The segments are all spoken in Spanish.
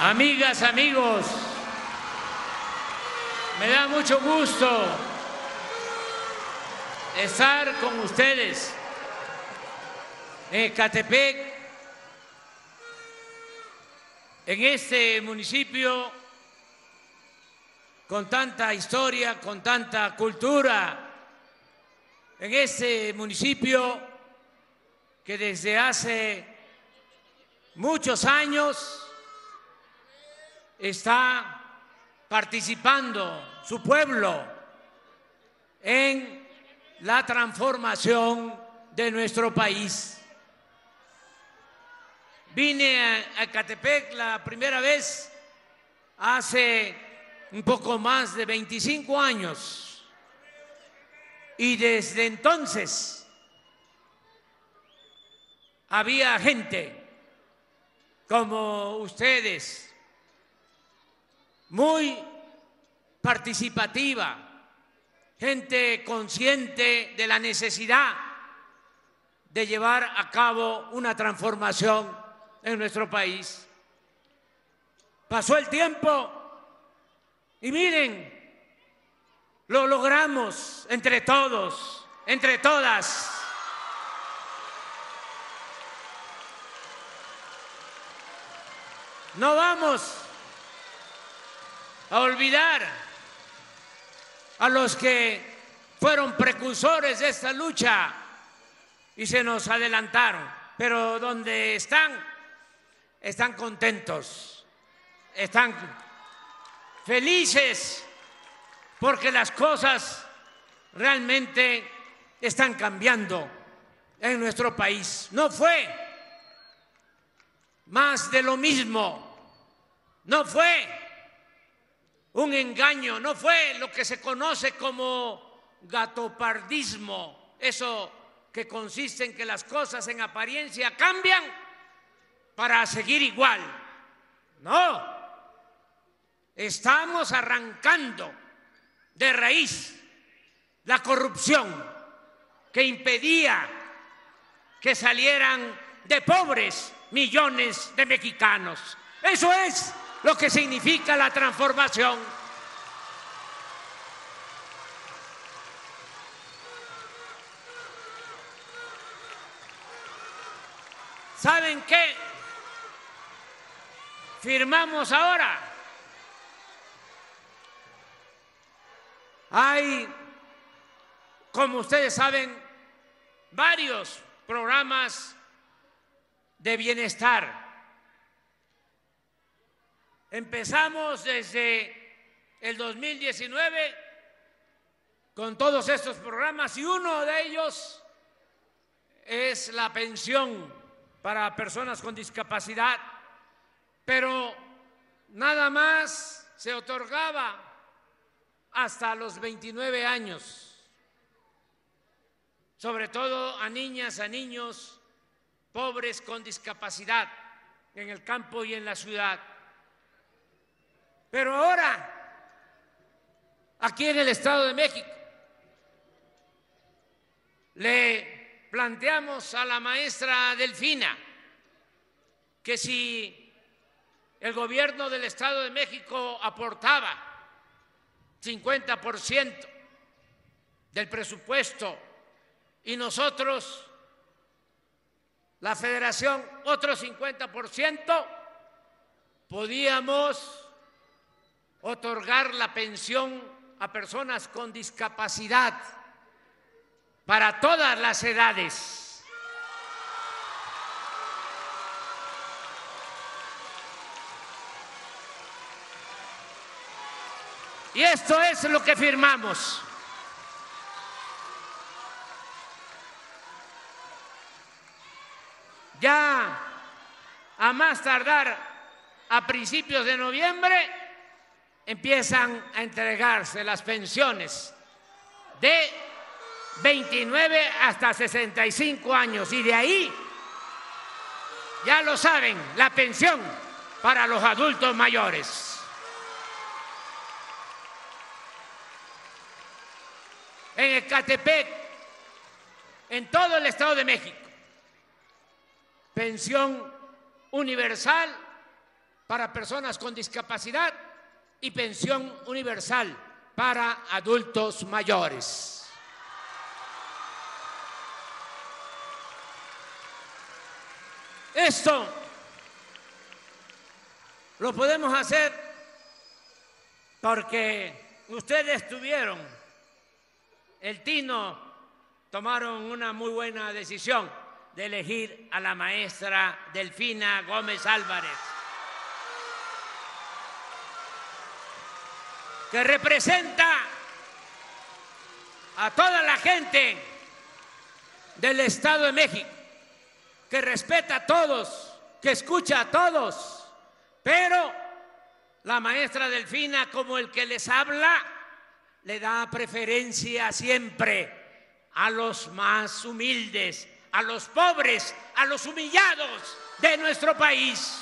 Amigas, amigos, me da mucho gusto estar con ustedes en Ecatepec, en este municipio con tanta historia, con tanta cultura, en este municipio que desde hace muchos años está participando su pueblo en la transformación de nuestro país. Vine a Catepec la primera vez hace un poco más de 25 años y desde entonces había gente como ustedes muy participativa, gente consciente de la necesidad de llevar a cabo una transformación en nuestro país. Pasó el tiempo y miren, lo logramos entre todos, entre todas. No vamos a olvidar a los que fueron precursores de esta lucha y se nos adelantaron, pero donde están, están contentos, están felices porque las cosas realmente están cambiando en nuestro país. No fue más de lo mismo, no fue un engaño, no fue lo que se conoce como gatopardismo, eso que consiste en que las cosas en apariencia cambian para seguir igual. No, estamos arrancando de raíz la corrupción que impedía que salieran de pobres millones de mexicanos. Eso es lo que significa la transformación. ¿Saben qué? Firmamos ahora. Hay, como ustedes saben, varios programas de bienestar Empezamos desde el 2019 con todos estos programas y uno de ellos es la pensión para personas con discapacidad, pero nada más se otorgaba hasta los 29 años, sobre todo a niñas, a niños pobres con discapacidad en el campo y en la ciudad. Pero ahora, aquí en el Estado de México, le planteamos a la maestra Delfina que si el gobierno del Estado de México aportaba 50% del presupuesto y nosotros, la federación, otro 50%, podíamos otorgar la pensión a personas con discapacidad para todas las edades. Y esto es lo que firmamos. Ya a más tardar a principios de noviembre empiezan a entregarse las pensiones de 29 hasta 65 años y de ahí, ya lo saben, la pensión para los adultos mayores. En Ecatepec, en todo el Estado de México, pensión universal para personas con discapacidad y pensión universal para adultos mayores. Esto lo podemos hacer porque ustedes tuvieron el tino, tomaron una muy buena decisión de elegir a la maestra Delfina Gómez Álvarez, que representa a toda la gente del Estado de México, que respeta a todos, que escucha a todos, pero la maestra Delfina, como el que les habla, le da preferencia siempre a los más humildes, a los pobres, a los humillados de nuestro país.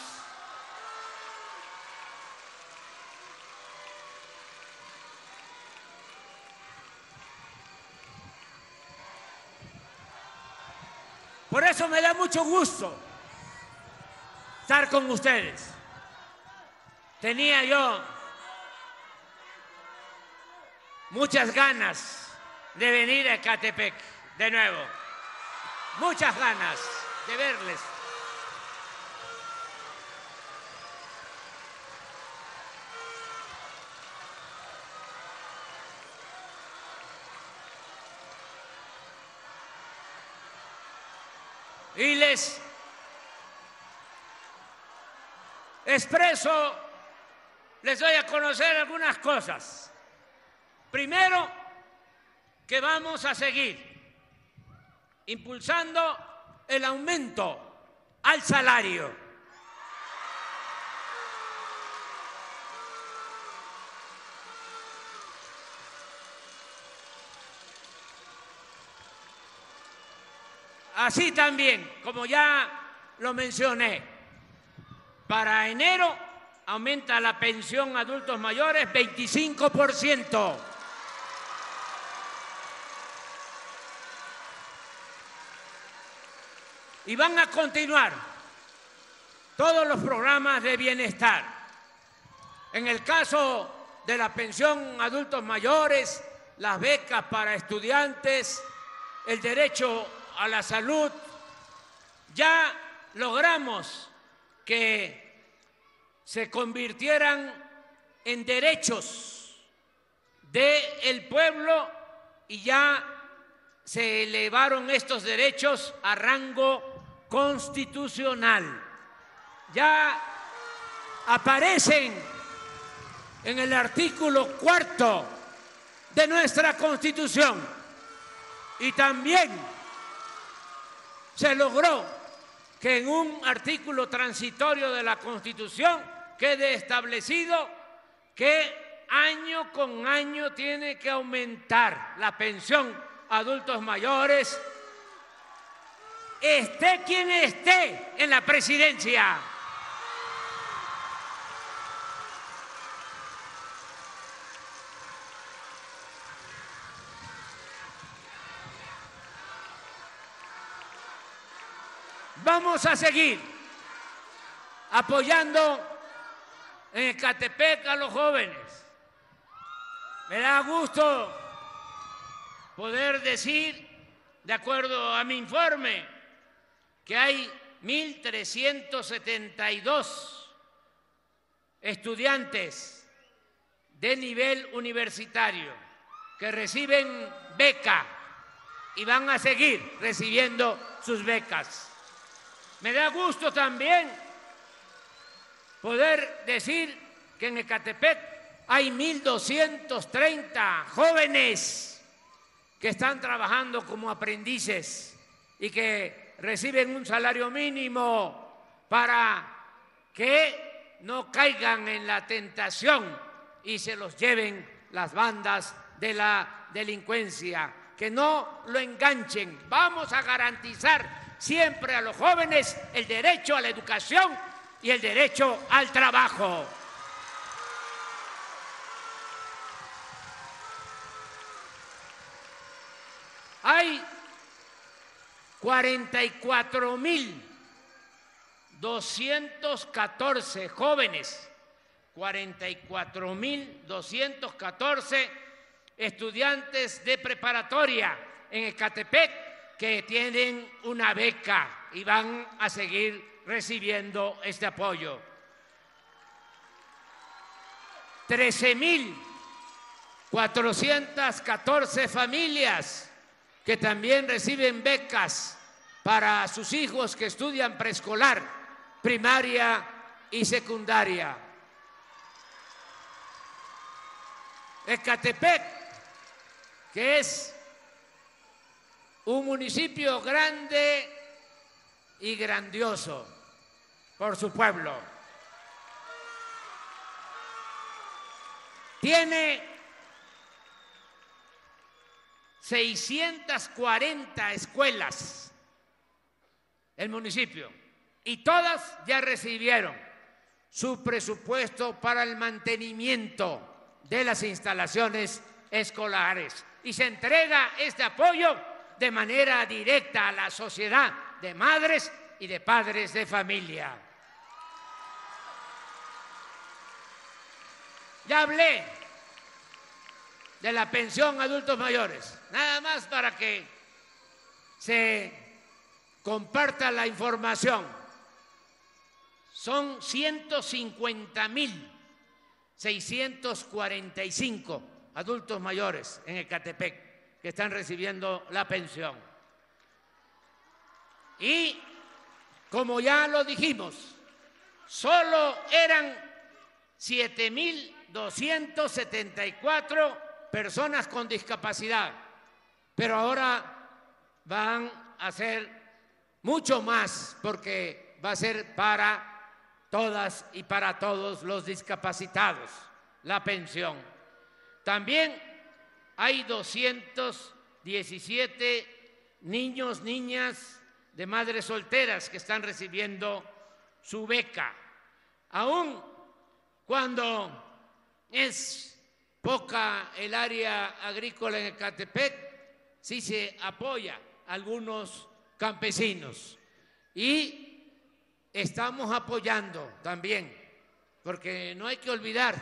Eso me da mucho gusto estar con ustedes. Tenía yo muchas ganas de venir a Catepec de nuevo muchas ganas de verles. Y les expreso, les doy a conocer algunas cosas. Primero, que vamos a seguir impulsando el aumento al salario. Así también, como ya lo mencioné, para enero aumenta la pensión adultos mayores 25%. Y van a continuar todos los programas de bienestar. En el caso de la pensión adultos mayores, las becas para estudiantes, el derecho a la salud, ya logramos que se convirtieran en derechos del pueblo y ya se elevaron estos derechos a rango constitucional. Ya aparecen en el artículo cuarto de nuestra constitución y también se logró que en un artículo transitorio de la constitución quede establecido que año con año tiene que aumentar la pensión a adultos mayores esté quien esté en la presidencia. Vamos a seguir apoyando en Ecatepec a los jóvenes. Me da gusto poder decir, de acuerdo a mi informe, que hay 1.372 estudiantes de nivel universitario que reciben beca y van a seguir recibiendo sus becas. Me da gusto también poder decir que en Ecatepec hay 1.230 jóvenes que están trabajando como aprendices y que reciben un salario mínimo para que no caigan en la tentación y se los lleven las bandas de la delincuencia, que no lo enganchen. Vamos a garantizar siempre a los jóvenes el derecho a la educación y el derecho al trabajo. Hay 44 mil 214 jóvenes, 44.214 estudiantes de preparatoria en Ecatepec que tienen una beca y van a seguir recibiendo este apoyo. 13.414 familias que también reciben becas para sus hijos que estudian preescolar, primaria y secundaria. Ecatepec, que es un municipio grande y grandioso por su pueblo. Tiene 640 escuelas el municipio y todas ya recibieron su presupuesto para el mantenimiento de las instalaciones escolares y se entrega este apoyo de manera directa a la sociedad de madres y de padres de familia. Ya hablé de la pensión a adultos mayores, nada más para que se comparta la información. Son 150 mil 645 adultos mayores en Ecatepec que están recibiendo la pensión. Y como ya lo dijimos, solo eran 7.274 personas con discapacidad, pero ahora van a ser mucho más porque va a ser para todas y para todos los discapacitados la pensión. También hay 217 niños, niñas de madres solteras que están recibiendo su beca. Aún cuando es poca el área agrícola en Ecatepec, sí se apoya a algunos campesinos. Y estamos apoyando también, porque no hay que olvidar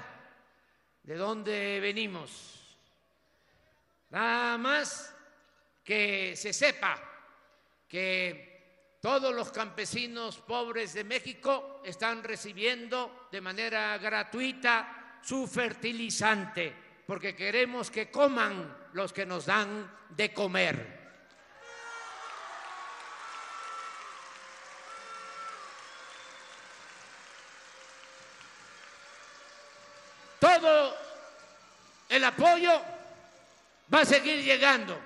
de dónde venimos. Nada más que se sepa que todos los campesinos pobres de México están recibiendo de manera gratuita su fertilizante, porque queremos que coman los que nos dan de comer. Todo el apoyo va a seguir llegando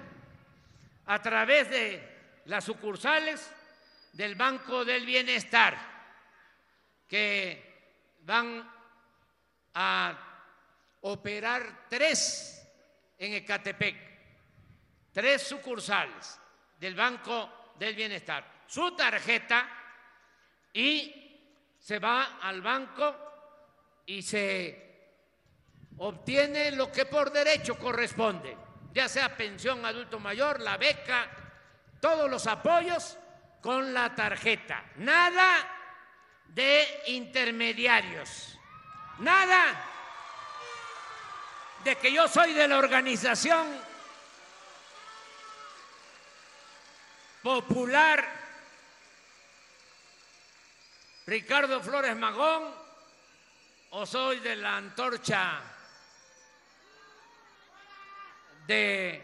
a través de las sucursales del Banco del Bienestar, que van a operar tres en Ecatepec, tres sucursales del Banco del Bienestar. Su tarjeta y se va al banco y se obtiene lo que por derecho corresponde, ya sea pensión adulto mayor, la beca, todos los apoyos con la tarjeta. Nada de intermediarios. Nada de que yo soy de la organización popular Ricardo Flores Magón o soy de la antorcha de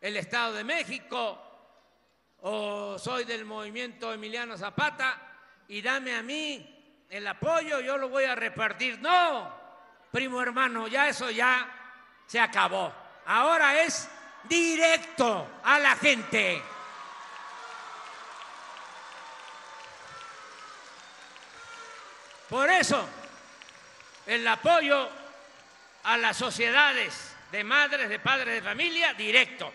el Estado de México o soy del movimiento Emiliano Zapata y dame a mí el apoyo, yo lo voy a repartir. No, primo hermano, ya eso ya se acabó. Ahora es directo a la gente. Por eso, el apoyo a las sociedades de madres, de padres de familia, directo.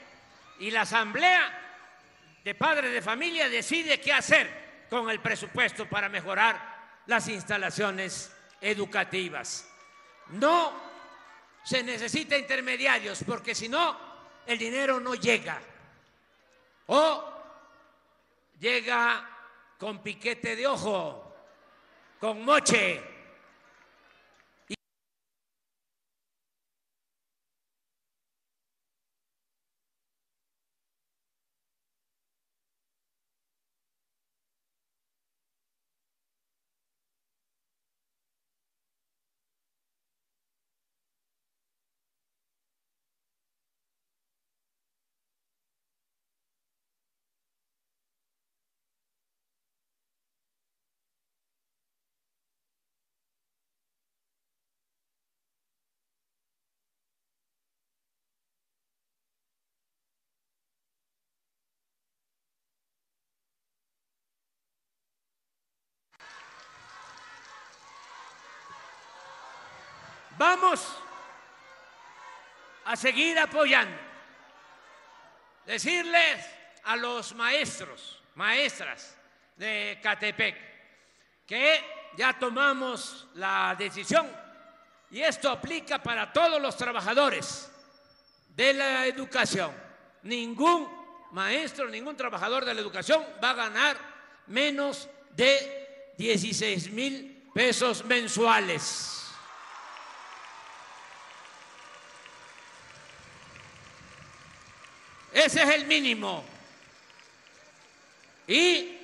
Y la asamblea de padre de familia decide qué hacer con el presupuesto para mejorar las instalaciones educativas. No se necesita intermediarios porque si no, el dinero no llega. O llega con piquete de ojo, con moche. Vamos a seguir apoyando. Decirles a los maestros, maestras de Catepec, que ya tomamos la decisión y esto aplica para todos los trabajadores de la educación. Ningún maestro, ningún trabajador de la educación va a ganar menos de 16 mil pesos mensuales. Ese es el mínimo. Y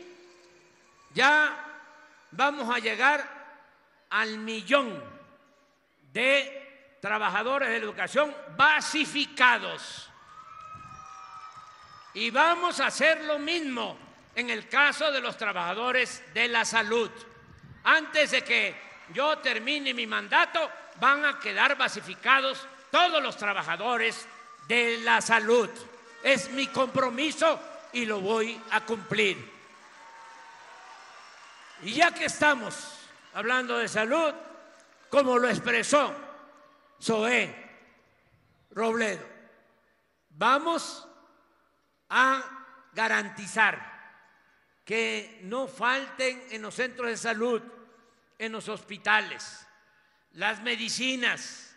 ya vamos a llegar al millón de trabajadores de educación basificados. Y vamos a hacer lo mismo en el caso de los trabajadores de la salud. Antes de que yo termine mi mandato, van a quedar basificados todos los trabajadores de la salud. Es mi compromiso y lo voy a cumplir. Y ya que estamos hablando de salud, como lo expresó Zoé Robledo, vamos a garantizar que no falten en los centros de salud, en los hospitales, las medicinas,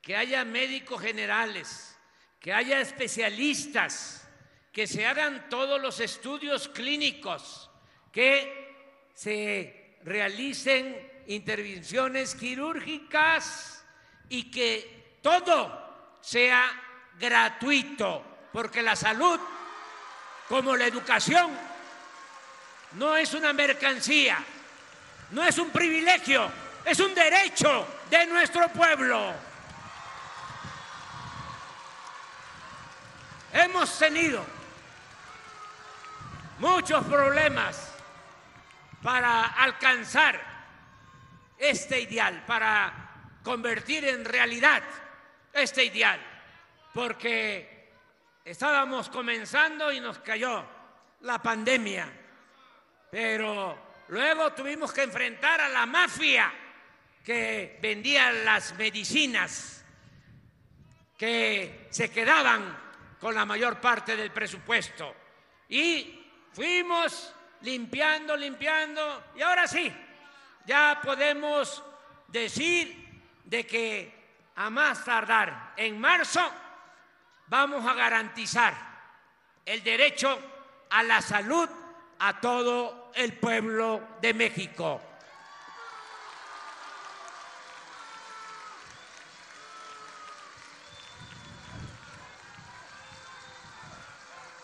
que haya médicos generales, que haya especialistas, que se hagan todos los estudios clínicos, que se realicen intervenciones quirúrgicas y que todo sea gratuito, porque la salud, como la educación, no es una mercancía, no es un privilegio, es un derecho de nuestro pueblo. Hemos tenido muchos problemas para alcanzar este ideal, para convertir en realidad este ideal, porque estábamos comenzando y nos cayó la pandemia, pero luego tuvimos que enfrentar a la mafia que vendía las medicinas que se quedaban con la mayor parte del presupuesto. Y fuimos limpiando, limpiando, y ahora sí, ya podemos decir de que a más tardar en marzo vamos a garantizar el derecho a la salud a todo el pueblo de México.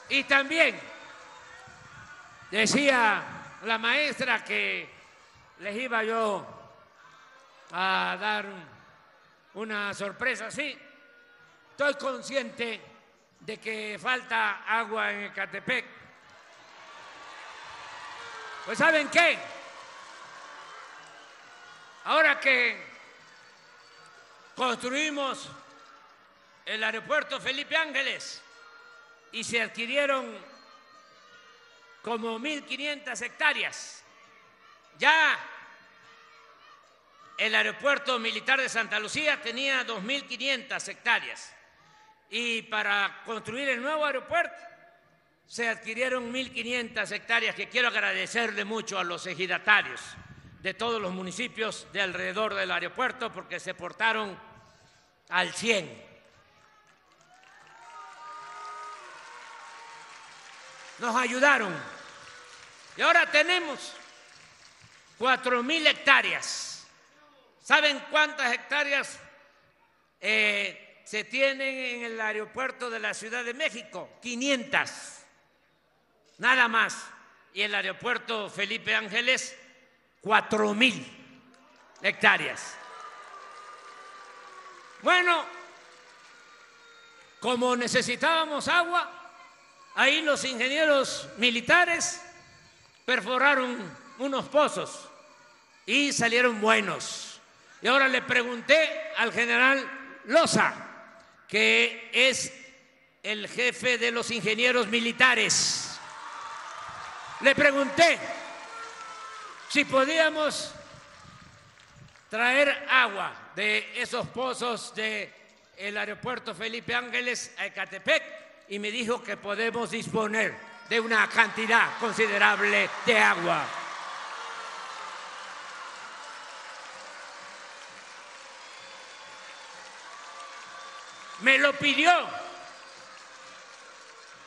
Y también decía la maestra que les iba yo a dar una sorpresa. Sí, estoy consciente de que falta agua en Ecatepec. Pues ¿saben qué? Ahora que construimos el aeropuerto Felipe Ángeles, y se adquirieron como 1.500 hectáreas. Ya el aeropuerto militar de Santa Lucía tenía 2.500 hectáreas y para construir el nuevo aeropuerto se adquirieron 1.500 hectáreas que quiero agradecerle mucho a los ejidatarios de todos los municipios de alrededor del aeropuerto porque se portaron al 100. Nos ayudaron Y ahora tenemos cuatro mil hectáreas. ¿Saben cuántas hectáreas eh, se tienen en el aeropuerto de la Ciudad de México? 500, nada más. Y el aeropuerto Felipe Ángeles, cuatro mil hectáreas. Bueno, como necesitábamos agua, ahí los ingenieros militares perforaron unos pozos y salieron buenos. Y ahora le pregunté al general Loza, que es el jefe de los ingenieros militares, le pregunté si podíamos traer agua de esos pozos del el aeropuerto Felipe Ángeles a Ecatepec y me dijo que podemos disponer de una cantidad considerable de agua. Me lo pidió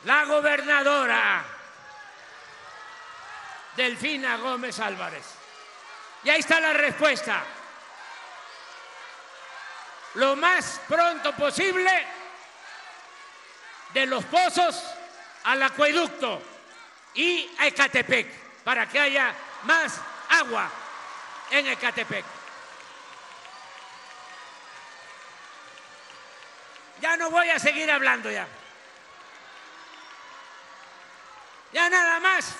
la gobernadora Delfina Gómez Álvarez. Y ahí está la respuesta. Lo más pronto posible de los pozos al acueducto y a Ecatepec para que haya más agua en Ecatepec. Ya no voy a seguir hablando ya. Ya nada más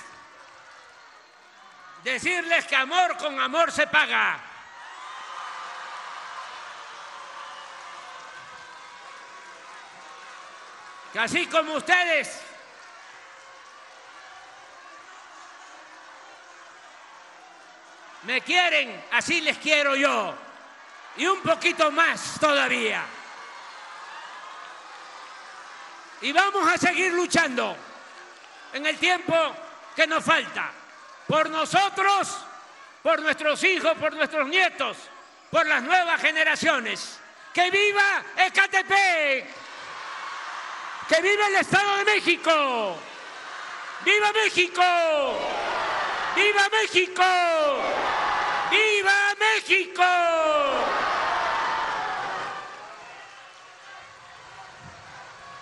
decirles que amor con amor se paga. Que así como ustedes me quieren, así les quiero yo. Y un poquito más todavía. Y vamos a seguir luchando en el tiempo que nos falta. Por nosotros, por nuestros hijos, por nuestros nietos, por las nuevas generaciones. ¡Que viva Ecatepec! ¡Que viva el Estado de México! ¡Viva México! ¡Viva México! ¡Viva México!